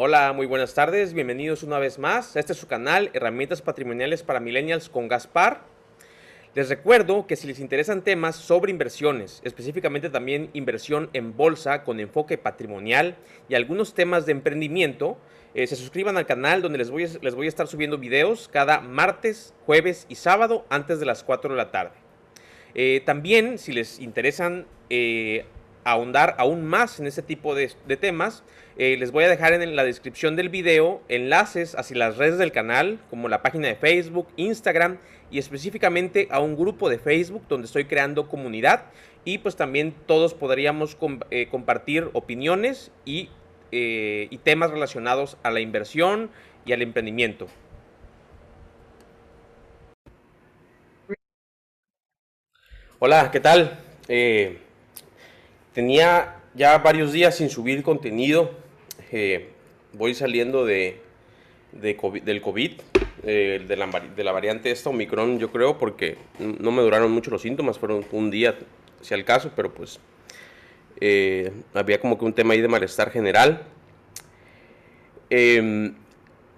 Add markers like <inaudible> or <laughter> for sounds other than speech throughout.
Hola, muy buenas tardes, bienvenidos una vez más. Este es su canal, Herramientas Patrimoniales para Millennials con Gaspar. Les recuerdo que si les interesan temas sobre inversiones, específicamente también inversión en bolsa con enfoque patrimonial y algunos temas de emprendimiento, eh, se suscriban al canal donde les voy, a, les voy a estar subiendo videos cada martes, jueves y sábado antes de las 4 de la tarde. Eh, también, si les interesan eh, ahondar aún más en este tipo de, temas, eh, les voy a dejar en la descripción del video enlaces hacia las redes del canal, como la página de Facebook, Instagram y específicamente a un grupo de Facebook donde estoy creando comunidad y pues también todos podríamos eh, compartir opiniones y, eh, y temas relacionados a la inversión y al emprendimiento. Hola, ¿qué tal? Tenía ya varios días sin subir contenido. Eh, voy saliendo de, de COVID, del COVID, eh, de, la, variante esta Omicron, yo creo, porque no me duraron mucho los síntomas, fueron un día, si al caso, pero pues eh, había como que un tema ahí de malestar general. Em,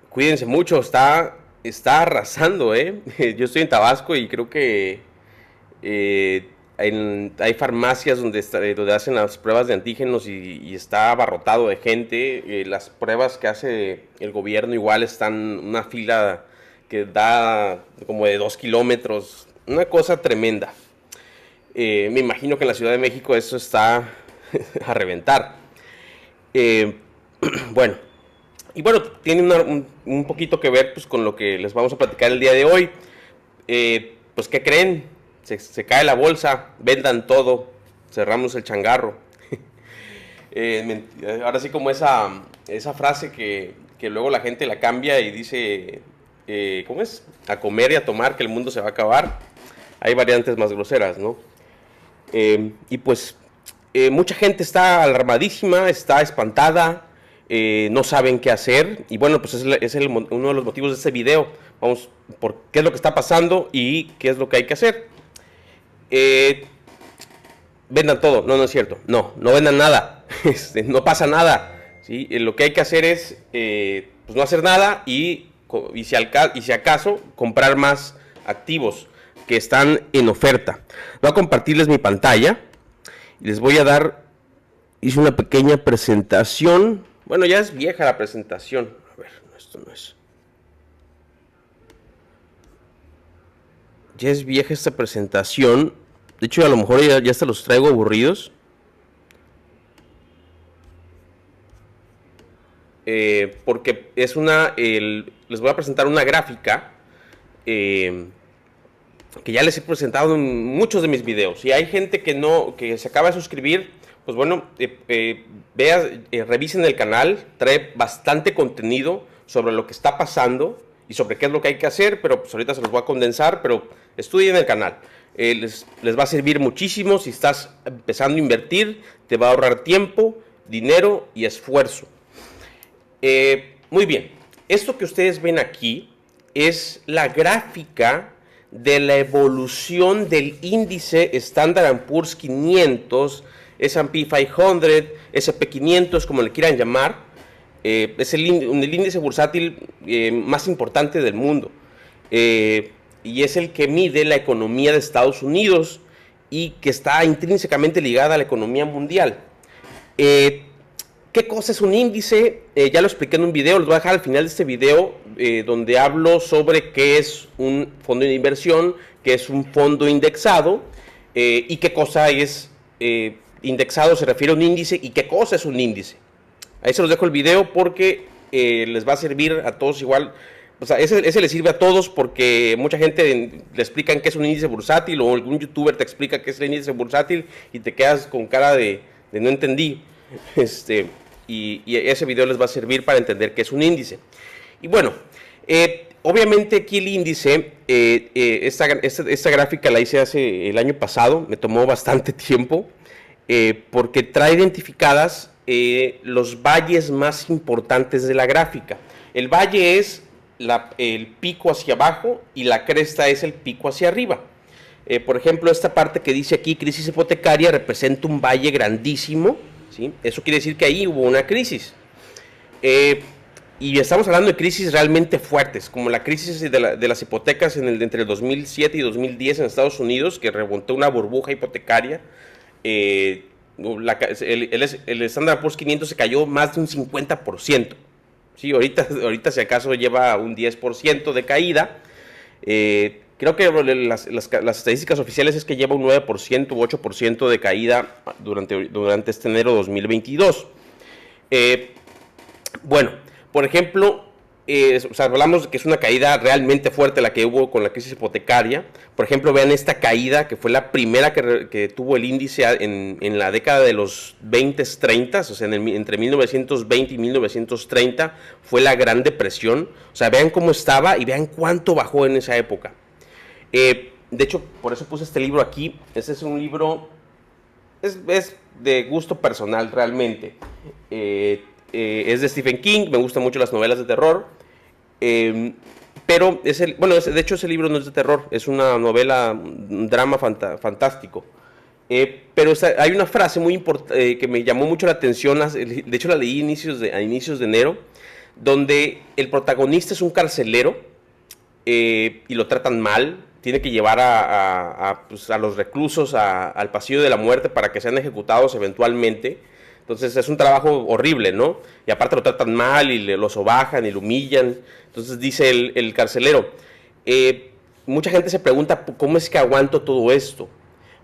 cuídense mucho, está, está arrasando, ¿eh? <laughs> Yo estoy en Tabasco y creo que hay farmacias donde, está, donde, hacen las pruebas de antígenos y, está abarrotado de gente. Eh, las pruebas que hace el gobierno igual están una fila que da como de dos kilómetros. Una cosa tremenda. Eh, me imagino que en la Ciudad de México eso está <laughs> a reventar. Eh, <clears throat> bueno, y bueno, tiene un, poquito que ver pues, con lo que les vamos a platicar el día de hoy. Eh, pues, ¿qué creen? Se, cae la bolsa, vendan todo, cerramos el changarro. <laughs> eh, ahora sí como esa, esa frase que, que, luego la gente la cambia y dice, eh, ¿cómo es? A comer y a tomar que el mundo se va a acabar. Hay variantes más groseras, ¿no? Eh, y pues eh, mucha gente está alarmadísima, está espantada, no saben qué hacer. Y bueno, pues es, es uno de los motivos de este video. Vamos por qué es lo que está pasando y qué es lo que hay que hacer eh, vendan todo. No, no es cierto. No, no vendan nada. <laughs> Este, no pasa nada. Eh, lo que hay que hacer es eh, pues no hacer nada y, si y, si acaso comprar más activos que están en oferta. Voy a compartirles mi pantalla y les voy a dar, hice una pequeña presentación. Bueno, ya es vieja la presentación. A ver, esto no es. Ya es vieja esta presentación. De hecho, a lo mejor ya, ya hasta los traigo aburridos. Eh, porque es una. Les voy a presentar una gráfica. Eh, que ya les he presentado en muchos de mis videos. Y hay gente que no. que se acaba de suscribir. Pues bueno, eh, vea, revisen el canal. Trae bastante contenido sobre lo que está pasando y sobre qué es lo que hay que hacer, pero pues ahorita se los voy a condensar, pero estudien el canal. Eh, les, les, va a servir muchísimo si estás empezando a invertir, te va a ahorrar tiempo, dinero y esfuerzo. Eh, muy bien, esto que ustedes ven aquí es la gráfica de la evolución del índice Standard Poor's 500, S&P 500, SP 500, como le quieran llamar, eh, es el, índice bursátil más importante del mundo y es el que mide la economía de Estados Unidos y que está intrínsecamente ligada a la economía mundial. Eh, ¿Qué cosa es un índice? ya lo expliqué en un video, los voy a dejar al final de este video donde hablo sobre qué es un fondo de inversión, qué es un fondo indexado y qué cosa es indexado, se refiere a un índice y qué cosa es un índice. Ahí se los dejo el video porque eh, les va a servir a todos igual. O sea, ese, le sirve a todos porque mucha gente le explican qué es un índice bursátil o algún youtuber te explica qué es el índice bursátil y te quedas con cara de, no entendí. <laughs> Este, y, ese video les va a servir para entender qué es un índice. Y bueno, eh, obviamente aquí el índice, eh, eh, esta, esta, esta, gráfica la hice hace el año pasado, me tomó bastante <laughs> tiempo porque trae identificadas los valles más importantes de la gráfica. El valle es el pico hacia abajo y la cresta es el pico hacia arriba. Eh, por ejemplo, esta parte que dice aquí crisis hipotecaria representa un valle grandísimo. ¿sí? Eso quiere decir que ahí hubo una crisis. Eh, y estamos hablando de crisis realmente fuertes, como la crisis de, las hipotecas en el, entre el 2007 y 2010 en Estados Unidos, que remontó una burbuja hipotecaria. Eh, el, el, el, Standard Poor's 500 se cayó más de un 50%. Sí, ahorita, ahorita si acaso lleva un 10% de caída. Eh, creo que las, estadísticas oficiales es que lleva un 9% u 8% de caída durante, durante este enero 2022. Eh, bueno, por ejemplo, hablamos de que es una caída realmente fuerte la que hubo con la crisis hipotecaria. Por ejemplo, vean esta caída que fue la primera que, tuvo el índice en, la década de los 20, 30, o sea, entre 1920 y 1930 fue la Gran Depresión. O sea, vean cómo estaba y vean cuánto bajó en esa época. Eh, de hecho, por eso puse este libro aquí. Este es un libro, es, de gusto personal realmente. Eh, eh, es de Stephen King, me gustan mucho las novelas de terror. Em, pero, es el, bueno, de hecho ese libro no es de terror, es una novela, un drama fantástico. Eh, pero hay una frase muy importante eh, que me llamó mucho la atención, de hecho la leí inicios de, a inicios de enero, donde el protagonista es un carcelero y lo tratan mal, tiene que llevar a, pues, los reclusos al pasillo de la muerte para que sean ejecutados eventualmente entonces es un trabajo horrible, ¿no? Y aparte lo tratan mal y lo sobajan y lo humillan. Entonces dice el, carcelero, eh, mucha gente se pregunta cómo es que aguanto todo esto.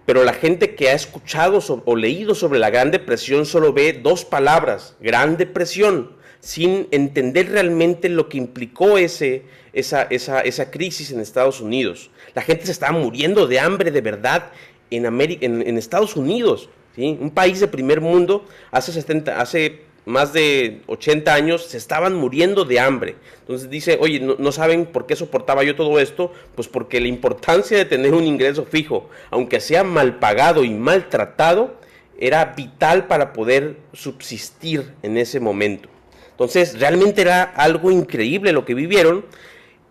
Pero la gente que ha escuchado o leído sobre la Gran Depresión solo ve dos palabras, Gran Depresión, sin entender realmente lo que implicó esa, crisis en Estados Unidos. La gente se estaba muriendo de hambre de verdad en Estados Unidos. Un país de primer mundo, hace, 70, hace más de 80 años, se estaban muriendo de hambre. Entonces dice, oye, no, saben por qué soportaba yo todo esto? Pues porque la importancia de tener un ingreso fijo, aunque sea mal pagado y maltratado, era vital para poder subsistir en ese momento. Entonces, realmente era algo increíble lo que vivieron.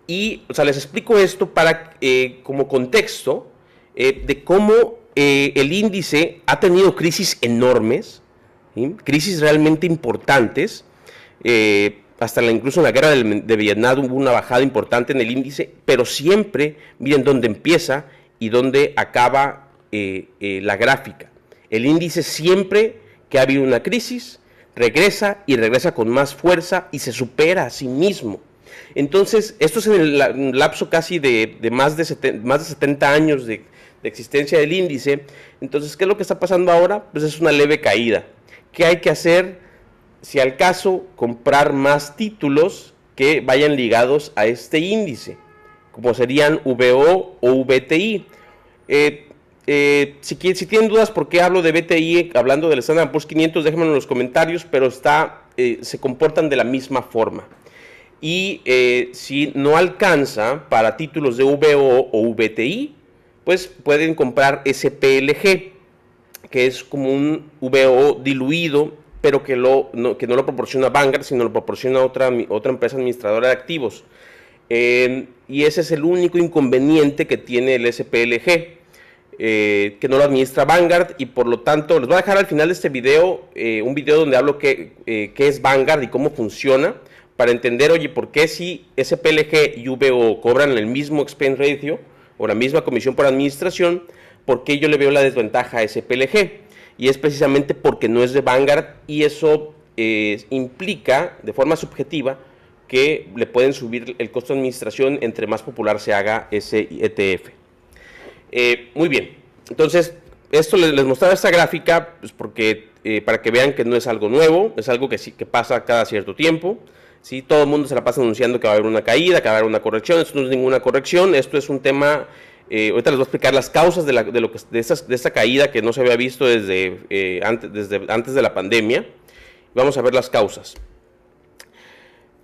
Y, o sea, les explico esto para, eh, como contexto eh, de cómo eh, el índice ha tenido crisis enormes, crisis realmente importantes. Eh, hasta la, incluso en la guerra de Vietnam hubo una bajada importante en el índice, pero siempre miren dónde empieza y dónde acaba eh, la gráfica. El índice siempre que ha habido una crisis, regresa y regresa con más fuerza y se supera a sí mismo. Entonces, esto es en el lapso casi de, más, de más de 70 años de, de existencia del índice. Entonces, ¿qué es lo que está pasando ahora? Pues es una leve caída. ¿Qué hay que hacer? Si al caso, comprar más títulos que vayan ligados a este índice, como serían VO o VTI. Eh, eh, si, tienen dudas por qué hablo de VTI hablando del Standard Poor's 500, déjenmelo en los comentarios, pero está, eh, se comportan de la misma forma. Y si no alcanza para títulos de VO o VTI, pues pueden comprar SPLG, que es como un VO diluido, pero que, no lo proporciona Vanguard, sino lo proporciona otra, otra empresa administradora de activos. y ese es el único inconveniente que tiene el SPLG, eh, que no lo administra Vanguard y por lo tanto les voy a dejar al final de este video eh, un video donde hablo qué, eh, qué es Vanguard y cómo funciona para entender, oye, por qué si SPLG y VO cobran el mismo expense ratio, o la misma comisión por administración, ¿por qué yo le veo la desventaja a SPLG? Y es precisamente porque no es de Vanguard y eso eh, implica de forma subjetiva que le pueden subir el costo de administración entre más popular se haga ese ETF. Eh, muy bien, entonces esto les, mostraba esta gráfica pues porque, eh, para que vean que no es algo nuevo, es algo que, sí, que pasa cada cierto tiempo. ¿Sí? Todo el mundo se la pasa anunciando que va a haber una caída, que va a haber una corrección. Esto no es ninguna corrección, esto es un tema... Eh, ahorita les voy a explicar las causas de, de, de, esta caída que no se había visto desde, eh, antes, desde antes de la pandemia. Vamos a ver las causas.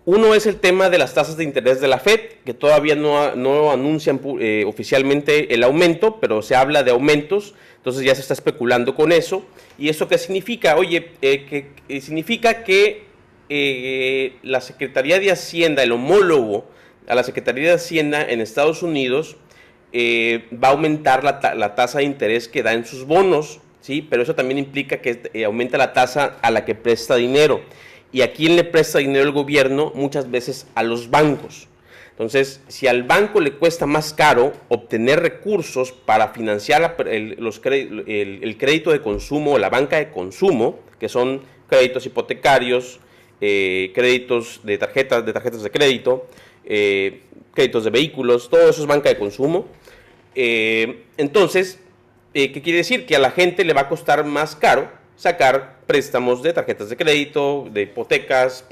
Uno es el tema de las tasas de interés de la Fed, que todavía no, no anuncian eh, oficialmente el aumento, pero se habla de aumentos, entonces ya se está especulando con eso. ¿Y eso qué significa? Oye, significa que eh, la Secretaría de Hacienda, el homólogo a la Secretaría de Hacienda en Estados Unidos, eh, va a aumentar la, tasa de interés que da en sus bonos, ¿sí? pero eso también implica que eh, aumenta la tasa a la que presta dinero. ¿Y a quién le presta dinero el gobierno? Muchas veces a los bancos. Entonces, si al banco le cuesta más caro obtener recursos para financiar el, los, el, crédito de consumo o la banca de consumo, que son créditos hipotecarios, eh, créditos de tarjetas, de tarjetas de crédito, eh, créditos de vehículos, todo eso es banca de consumo. Eh, entonces, ¿qué quiere decir? Que a la gente le va a costar más caro sacar préstamos de tarjetas de crédito, de hipotecas,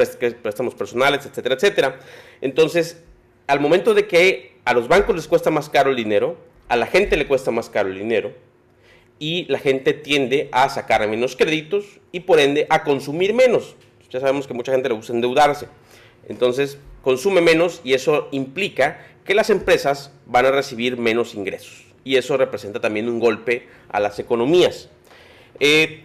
préstamos personales, etcétera, etcétera. Entonces, al momento de que a los bancos les cuesta más caro el dinero, a la gente le cuesta más caro el dinero, y la gente tiende a sacar menos créditos y por ende a consumir menos. Ya sabemos que mucha gente le gusta endeudarse. Entonces, consume menos y eso implica que las empresas van a recibir menos ingresos. Y eso representa también un golpe a las economías. Eh,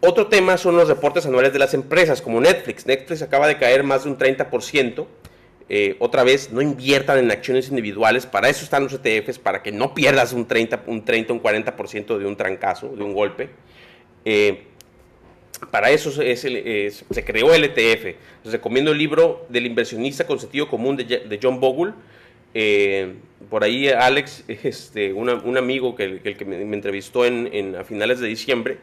otro tema son los reportes anuales de las empresas, como Netflix. Netflix acaba de caer más de un 30%. Eh, otra vez, no inviertan en acciones individuales. Para eso están los ETFs, para que no pierdas un 30, un 30, un 40% de un trancazo, de un golpe. Eh, para eso se creó el ETF. Les recomiendo el libro del inversionista con sentido común de, John Bogle. Eh, por ahí Alex, <laughs> este, un amigo que, que, me, entrevistó en, a finales de diciembre,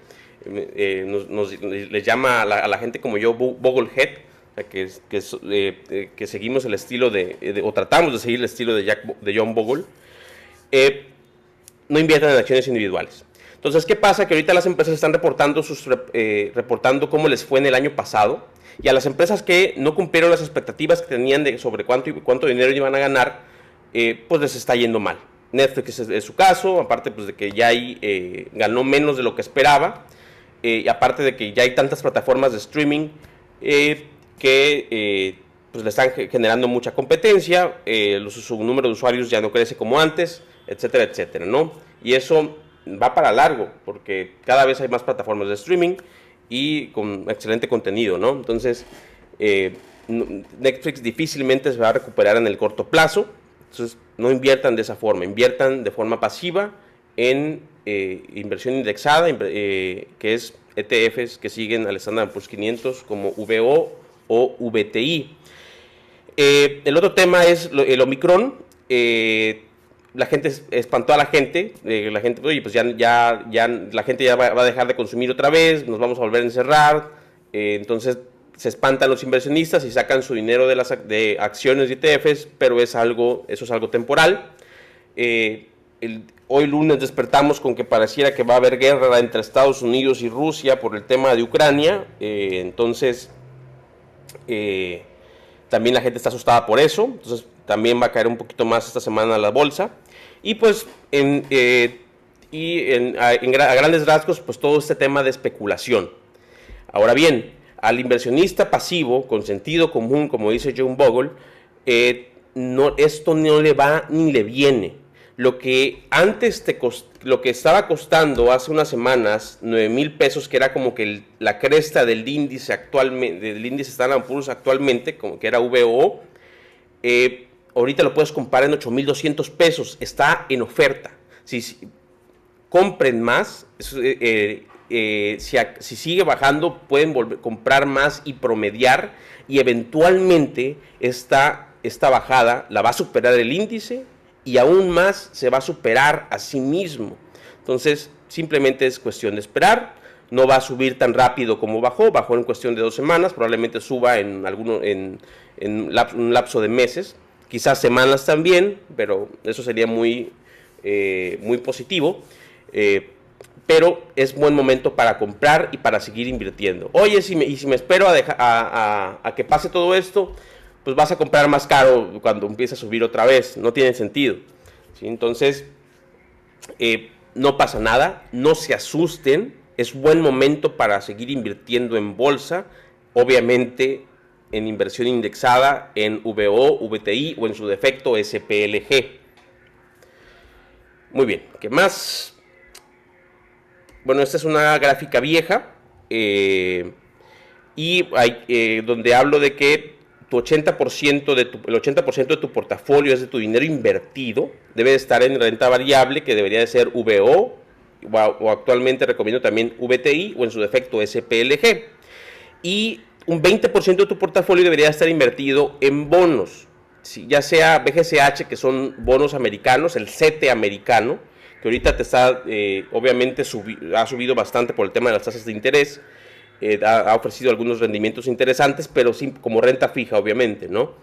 nos, le llama a la, gente como yo Boglehead que, eh, eh, que seguimos el estilo de, o tratamos de seguir el estilo de, de John Bogle, eh, no inviertan en acciones individuales. Entonces, ¿qué pasa? Que ahorita las empresas están reportando, sus, reportando cómo les fue en el año pasado y a las empresas que no cumplieron las expectativas que tenían sobre cuánto, cuánto dinero iban a ganar, pues les está yendo mal. Netflix es, su caso, aparte pues, de que ya hay, ganó menos de lo que esperaba, y aparte de que ya hay tantas plataformas de streaming, que eh, pues le están generando mucha competencia, eh, su número de usuarios ya no crece como antes, etcétera, etcétera, ¿no? Y eso va para largo, porque cada vez hay más plataformas de streaming y con excelente contenido, ¿no? Entonces, eh, Netflix difícilmente se va a recuperar en el corto plazo, entonces no inviertan de esa forma, inviertan de forma pasiva en inversión indexada, que es ETFs que siguen al Standard Poor's 500 como VO o VTI. Eh, el otro tema es el Omicron. Eh, la gente espantó a la gente, eh, la gente, oye, pues ya, ya, ya la gente ya va, a dejar de consumir otra vez, nos vamos a volver a encerrar, entonces se espantan los inversionistas y sacan su dinero de las de acciones y ETFs, pero es algo, eso es algo temporal. hoy lunes despertamos con que pareciera que va a haber guerra entre Estados Unidos y Rusia por el tema de Ucrania, entonces eh, también la gente está asustada por eso, entonces también va a caer un poquito más esta semana la bolsa. Y pues en, eh, y a, grandes rasgos, pues todo este tema de especulación. Ahora bien, al inversionista pasivo, con sentido común, como dice John Bogle, eh, no, esto no le va ni le viene lo que antes te lo que estaba costando hace unas semanas 9 mil pesos, que era como que la cresta del índice actualmente, del índice Standard Poor's actualmente, como que era VO, eh, ahorita lo puedes comprar en 8.200 pesos, está en oferta. Si, compren más, eh, eh, si, si, sigue bajando, pueden volver, comprar más y promediar, y eventualmente esta, esta bajada la va a superar el índice y aún más se va a superar a sí mismo. Entonces, simplemente es cuestión de esperar. No va a subir tan rápido como bajó, bajó en cuestión de dos semanas, probablemente suba en, alguno, en, un lapso de meses, quizás semanas también, pero eso sería muy, eh, muy positivo. Eh, pero es buen momento para comprar y para seguir invirtiendo. Oye, si y si me espero a, a que pase todo esto, pues vas a comprar más caro cuando empiece a subir otra vez. No tiene sentido. Entonces, eh, no pasa nada, no se asusten. Es buen momento para seguir invirtiendo en bolsa, obviamente en inversión indexada en VO, VTI o en su defecto SPLG. Muy bien, ¿qué más? Bueno, esta es una gráfica vieja eh, y hay, eh, donde hablo de que tu 80% de tu, el 80% de tu portafolio es de tu dinero invertido, debe estar en renta variable, que debería de ser VO, o, actualmente recomiendo también VTI, o en su defecto SPLG. Y un 20% de tu portafolio debería estar invertido en bonos, ya sea BGCH, que son bonos americanos, el CETE americano, que ahorita te está, eh, obviamente ha subido bastante por el tema de las tasas de interés, eh, ha, ofrecido algunos rendimientos interesantes, pero sí como renta fija, obviamente, ¿no?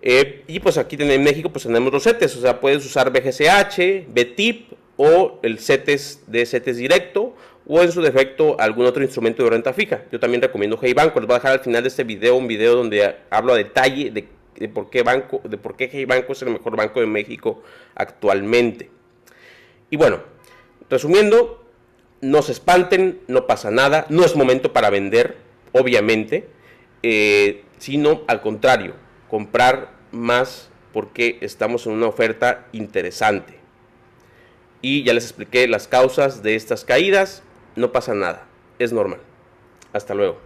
Eh, y pues aquí en México pues tenemos los CETES, o sea, puedes usar BGCH, BTIP o el CETES de CETES directo o en su defecto algún otro instrumento de renta fija. Yo también recomiendo Hey Banco. Les voy a dejar al final de este video un video donde hablo a detalle de, por qué banco, de por qué Hey Banco es el mejor banco de México actualmente. Y bueno, resumiendo, no se espanten, no pasa nada, no es momento para vender, obviamente, eh, sino al contrario, comprar más porque estamos en una oferta interesante. Y ya les expliqué las causas de estas caídas, no pasa nada, es normal. Hasta luego.